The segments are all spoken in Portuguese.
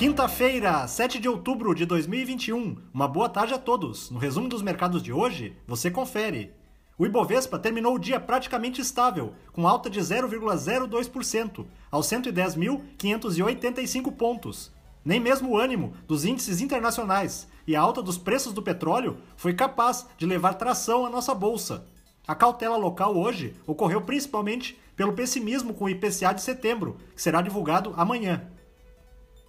Quinta-feira, 7 de outubro de 2021. Uma boa tarde a todos. No resumo dos mercados de hoje, você confere. O Ibovespa terminou o dia praticamente estável, com alta de 0,02%, aos 110.585 pontos. Nem mesmo o ânimo dos índices internacionais e a alta dos preços do petróleo foi capaz de levar tração à nossa bolsa. A cautela local hoje ocorreu principalmente pelo pessimismo com o IPCA de setembro, que será divulgado amanhã.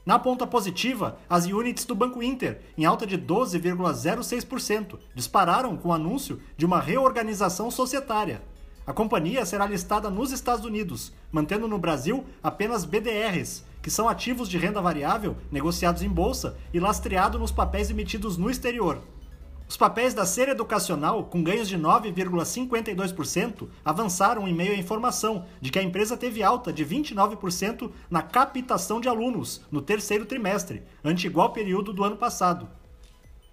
Na ponta positiva, as units do Banco Inter, em alta de 12,06%, dispararam com o anúncio de uma reorganização societária. A companhia será listada nos Estados Unidos, mantendo no Brasil apenas BDRs, que são ativos de renda variável negociados em bolsa e lastreados nos papéis emitidos no exterior. Os papéis da Ser Educacional, com ganhos de 9,52%, avançaram em meio à informação de que a empresa teve alta de 29% na captação de alunos no terceiro trimestre, ante igual período do ano passado.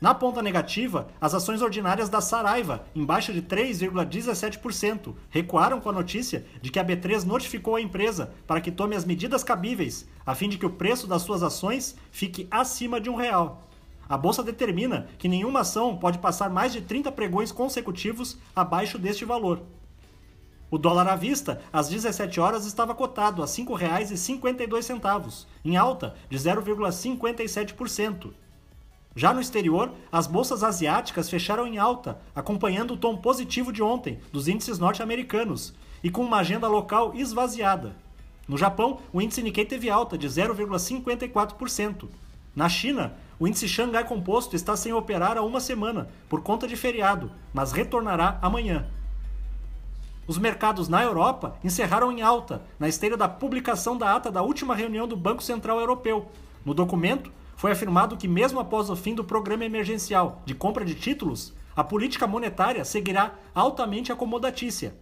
Na ponta negativa, as ações ordinárias da Saraiva, em baixa de 3,17%, recuaram com a notícia de que a B3 notificou a empresa para que tome as medidas cabíveis, a fim de que o preço das suas ações fique acima de um real. A bolsa determina que nenhuma ação pode passar mais de 30 pregões consecutivos abaixo deste valor. O dólar à vista, às 17 horas, estava cotado a R$ 5,52, em alta de 0,57%. Já no exterior, as bolsas asiáticas fecharam em alta, acompanhando o tom positivo de ontem dos índices norte-americanos e com uma agenda local esvaziada. No Japão, o índice Nikkei teve alta de 0,54%. Na China, o índice Xangai Composto está sem operar há uma semana por conta de feriado, mas retornará amanhã. Os mercados na Europa encerraram em alta, na esteira da publicação da ata da última reunião do Banco Central Europeu. No documento, foi afirmado que, mesmo após o fim do programa emergencial de compra de títulos, a política monetária seguirá altamente acomodatícia.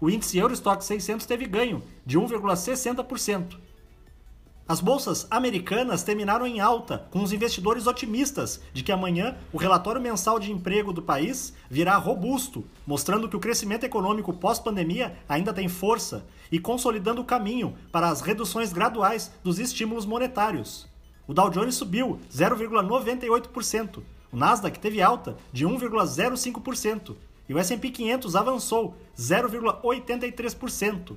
O índice Eurostock 600 teve ganho de 1,60%. As bolsas americanas terminaram em alta, com os investidores otimistas de que amanhã o relatório mensal de emprego do país virá robusto, mostrando que o crescimento econômico pós-pandemia ainda tem força e consolidando o caminho para as reduções graduais dos estímulos monetários. O Dow Jones subiu 0,98%, o Nasdaq teve alta de 1,05% e o S&P 500 avançou 0,83%.